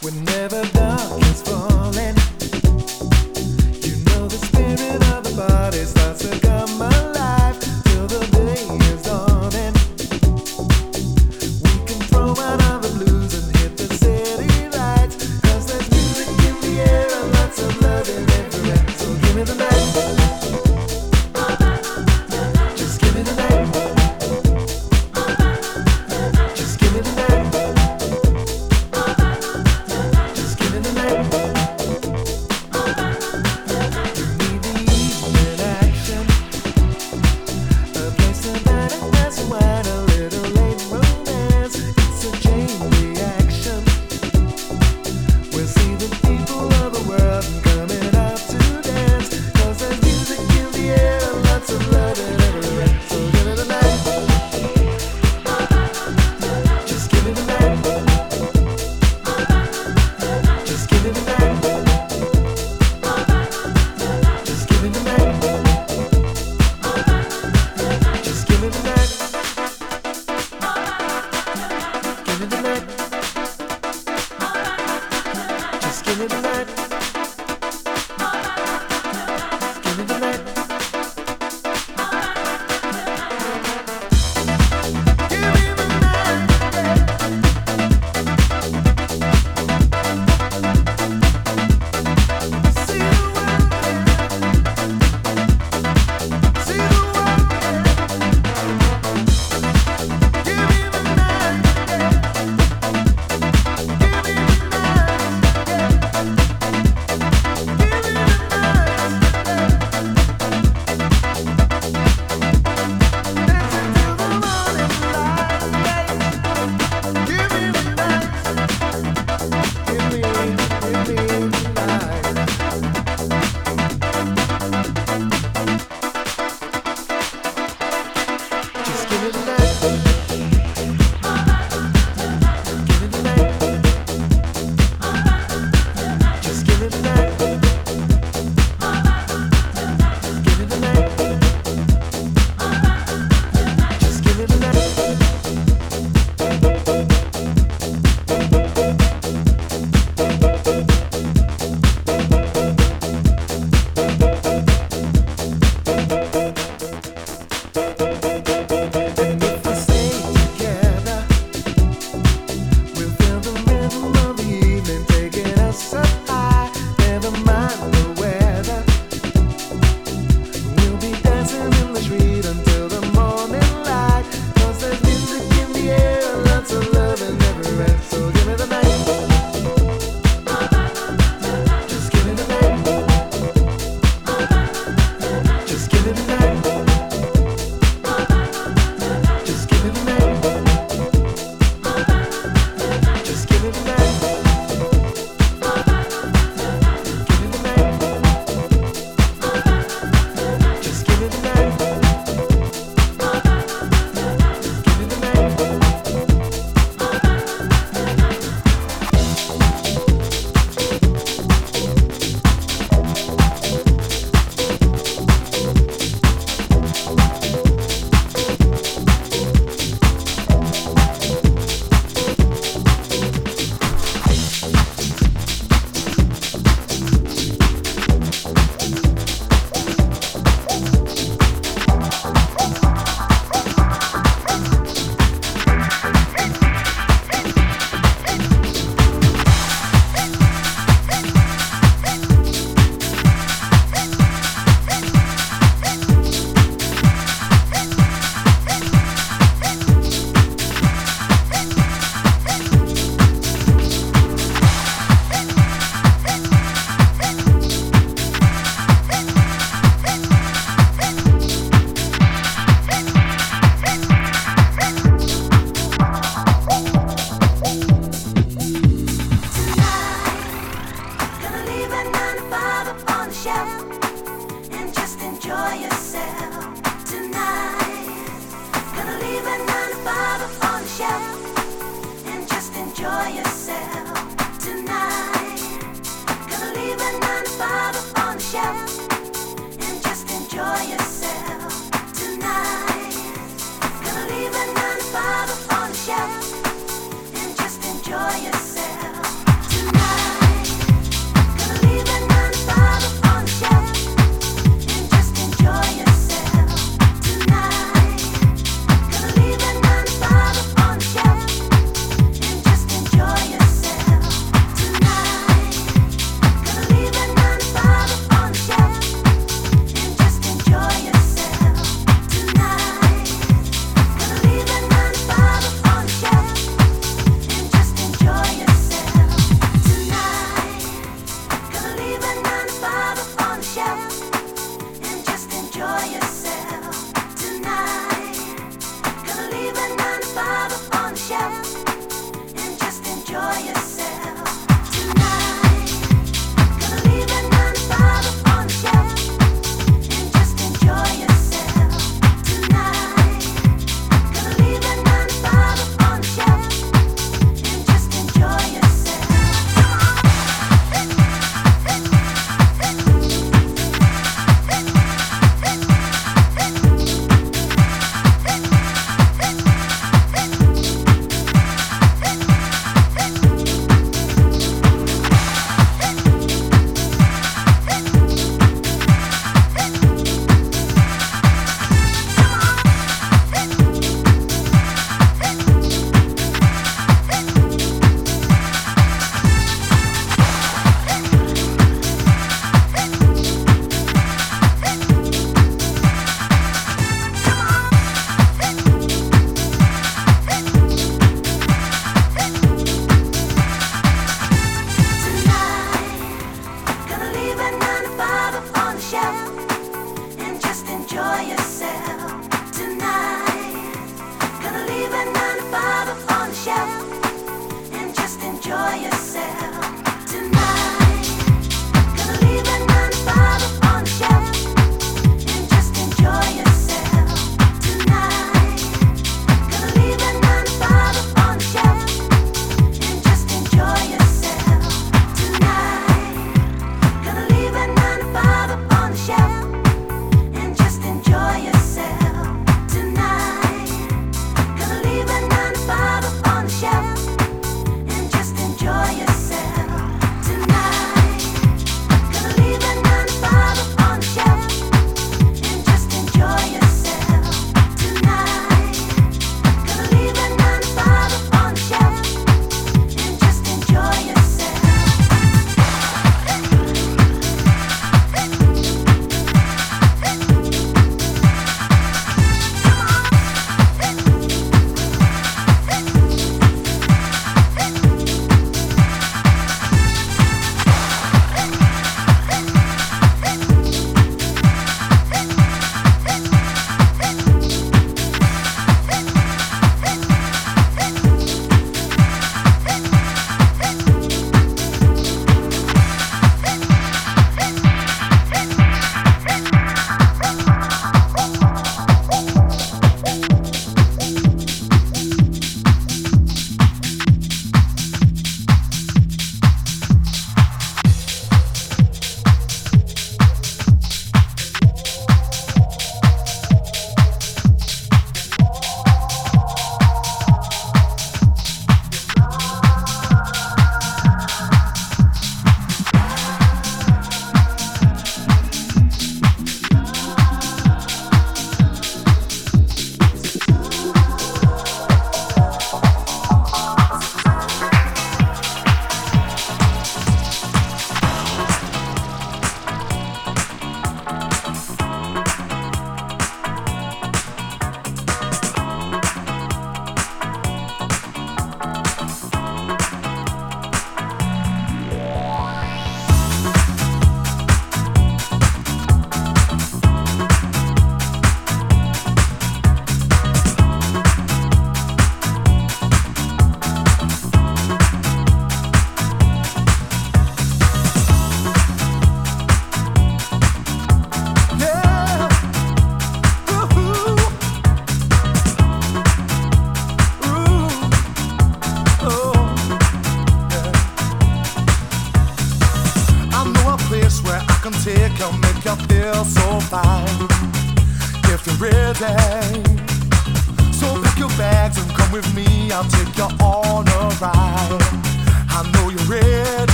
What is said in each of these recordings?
We're never done.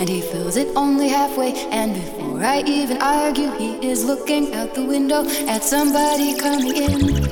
And he fills it only halfway. And before I even argue, he is looking out the window at somebody coming in.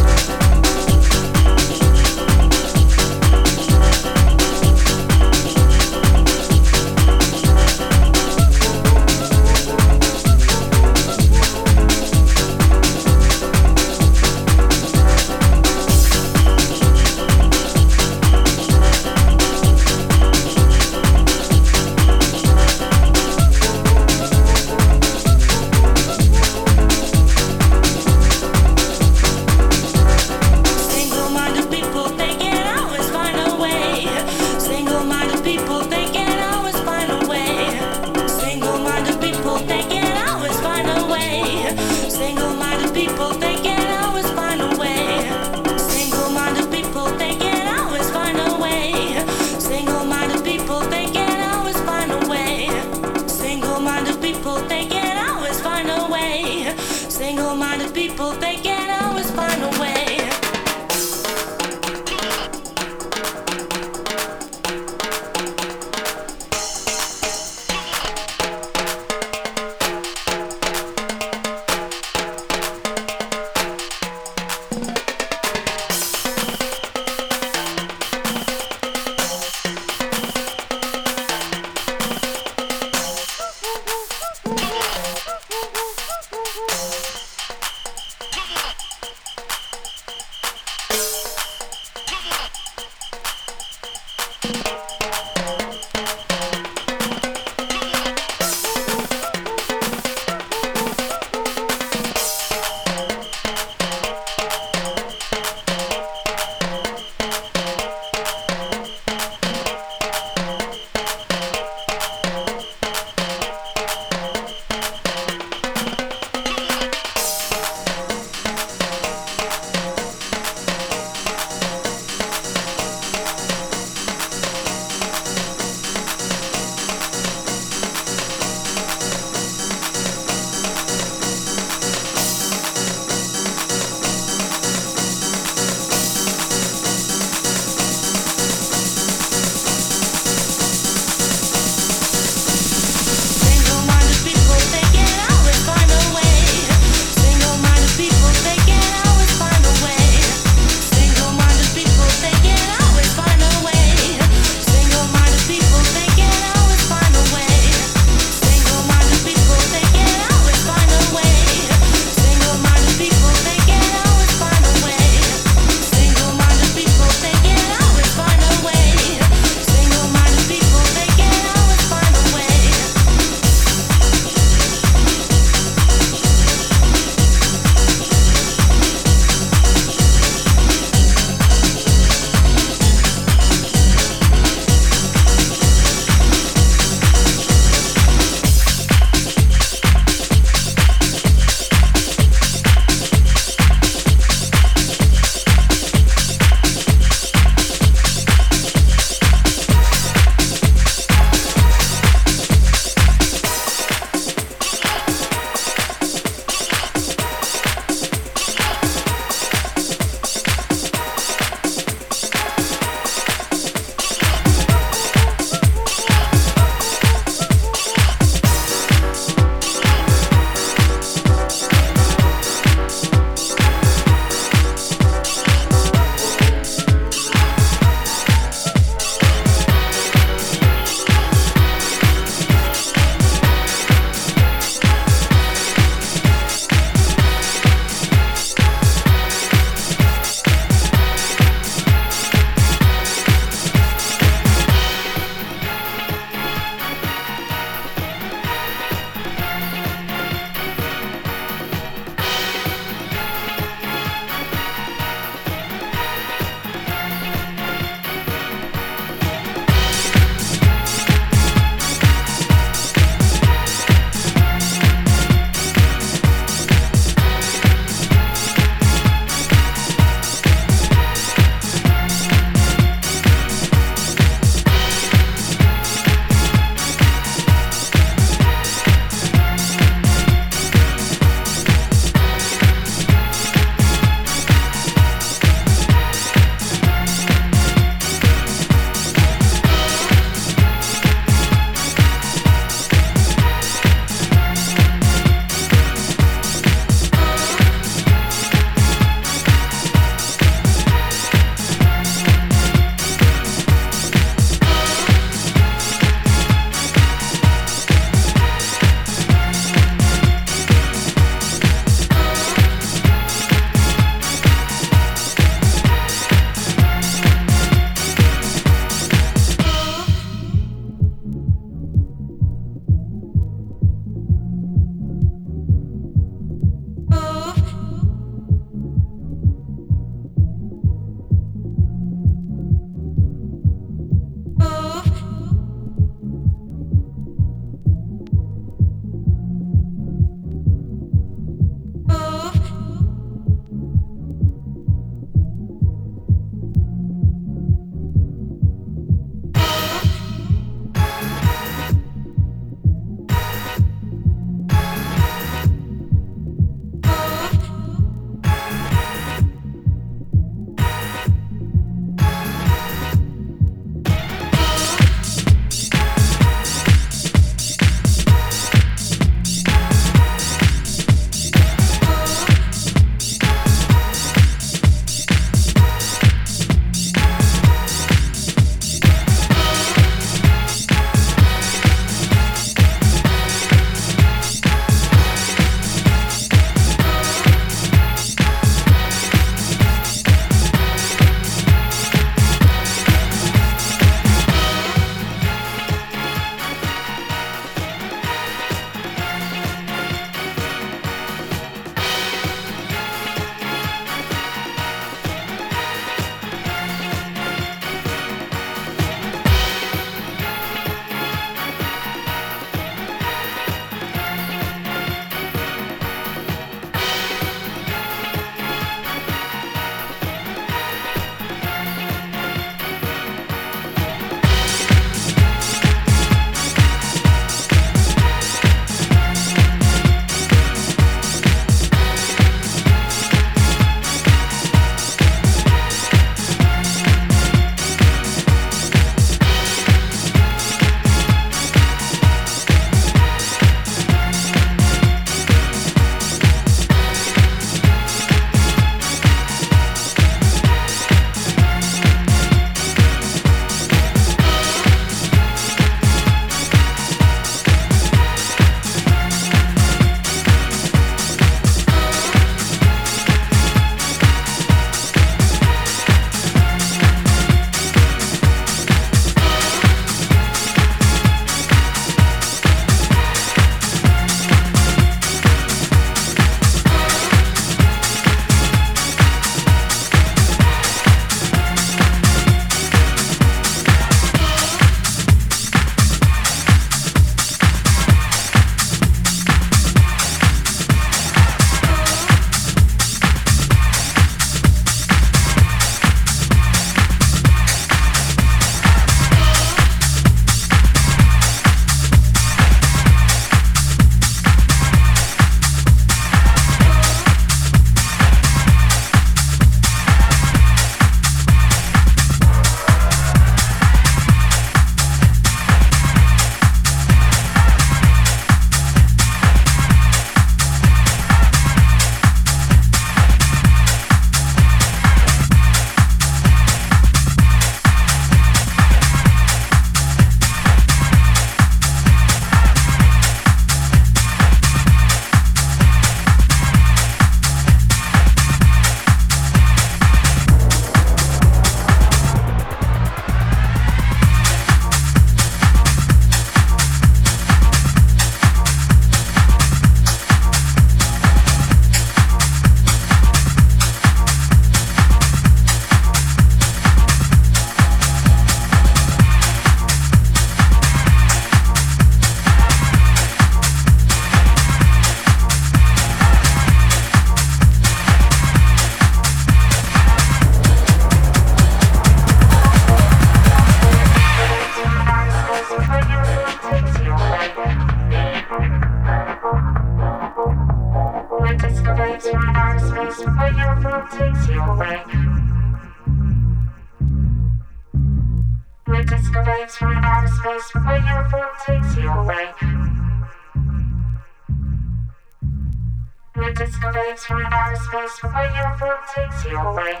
never takes you away.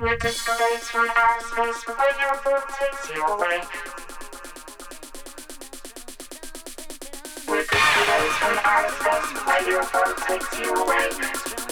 With this space from our space where you will takes you away. With this space from our space where you will takes you away.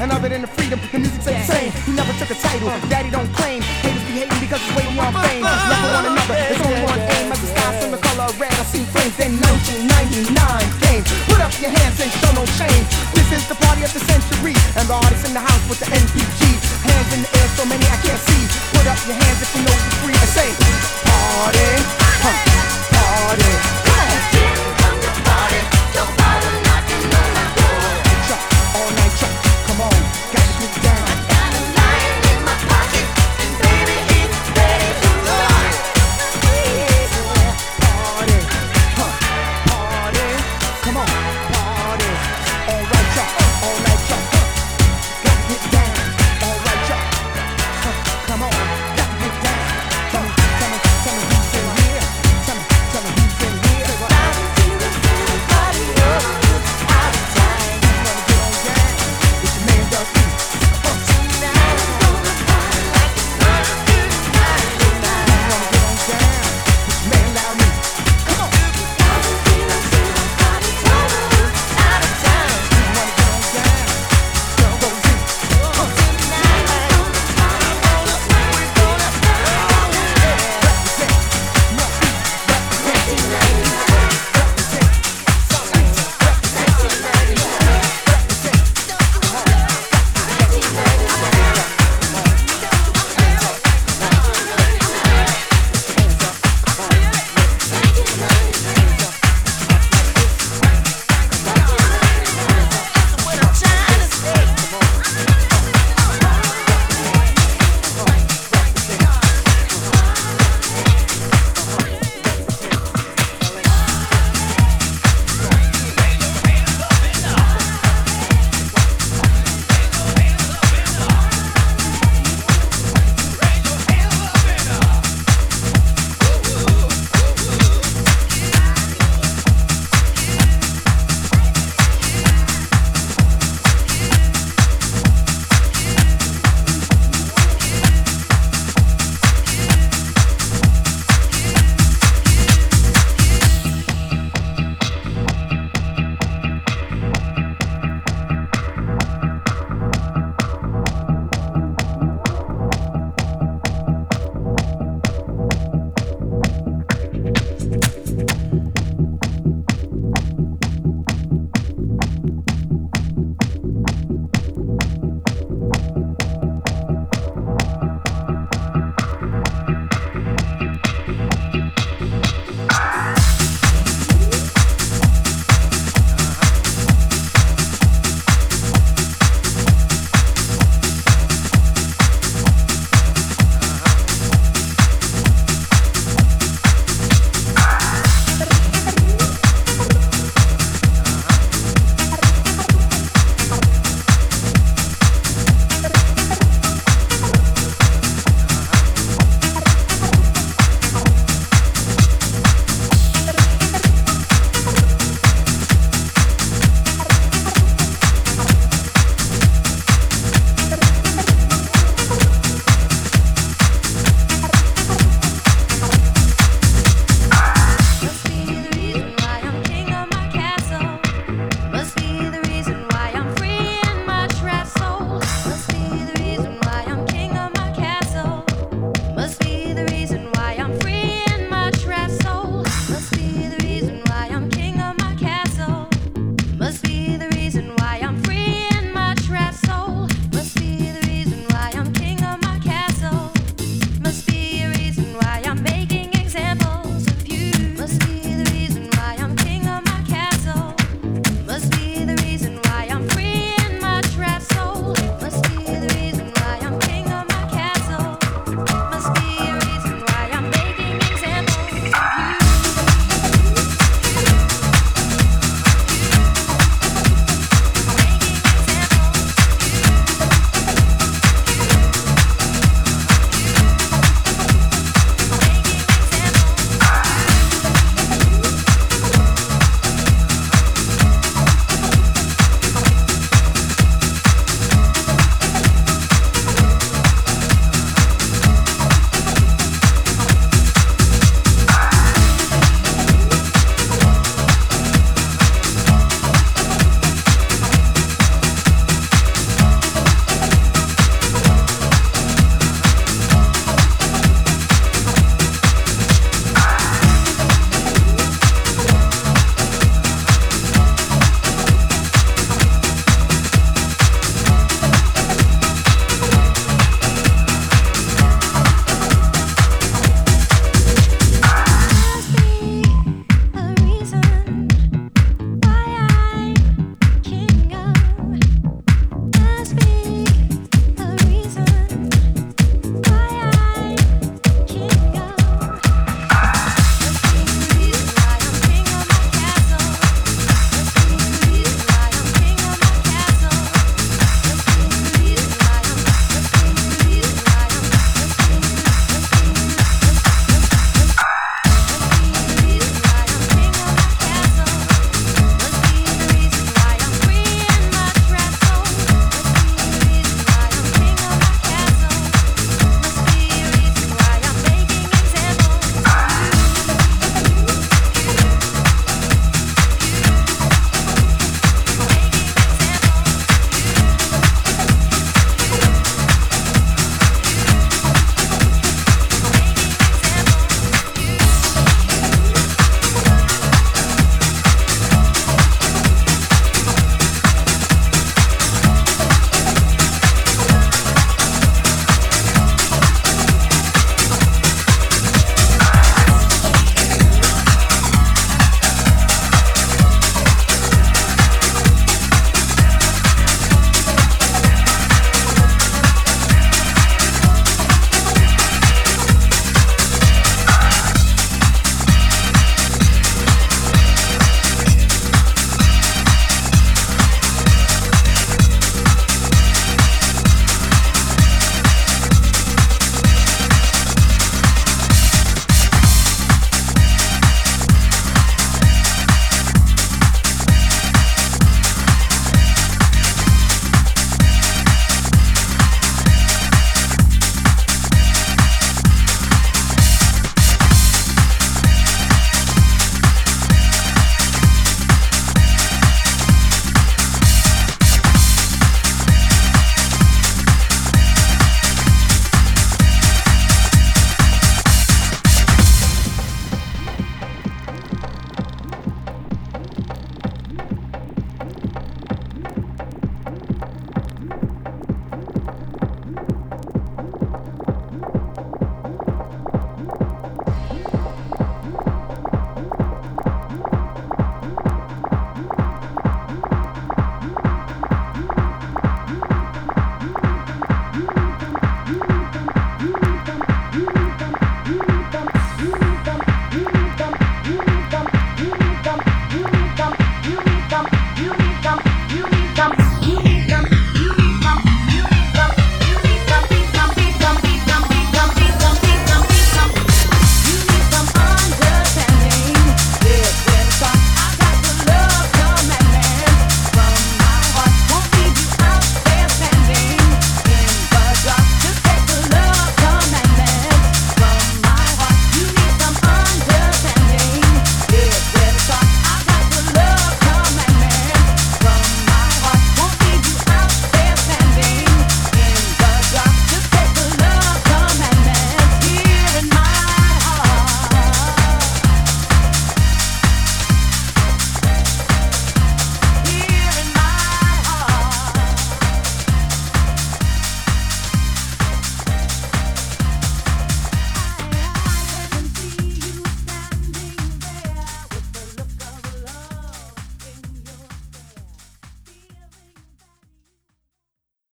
And other than the freedom, the music's the same. He never took a title. Daddy don't claim. Haters be hating because he's waiting on fame. Love one another. It's only one aim. As the sky from the color red. I see flames in 1999 came. Put up your hands and show no shame. This is the party of the century. And the artists in the house with the NPGs. Hands in the air, so many I can't see. Put up your hands if you know you're free. I say, party,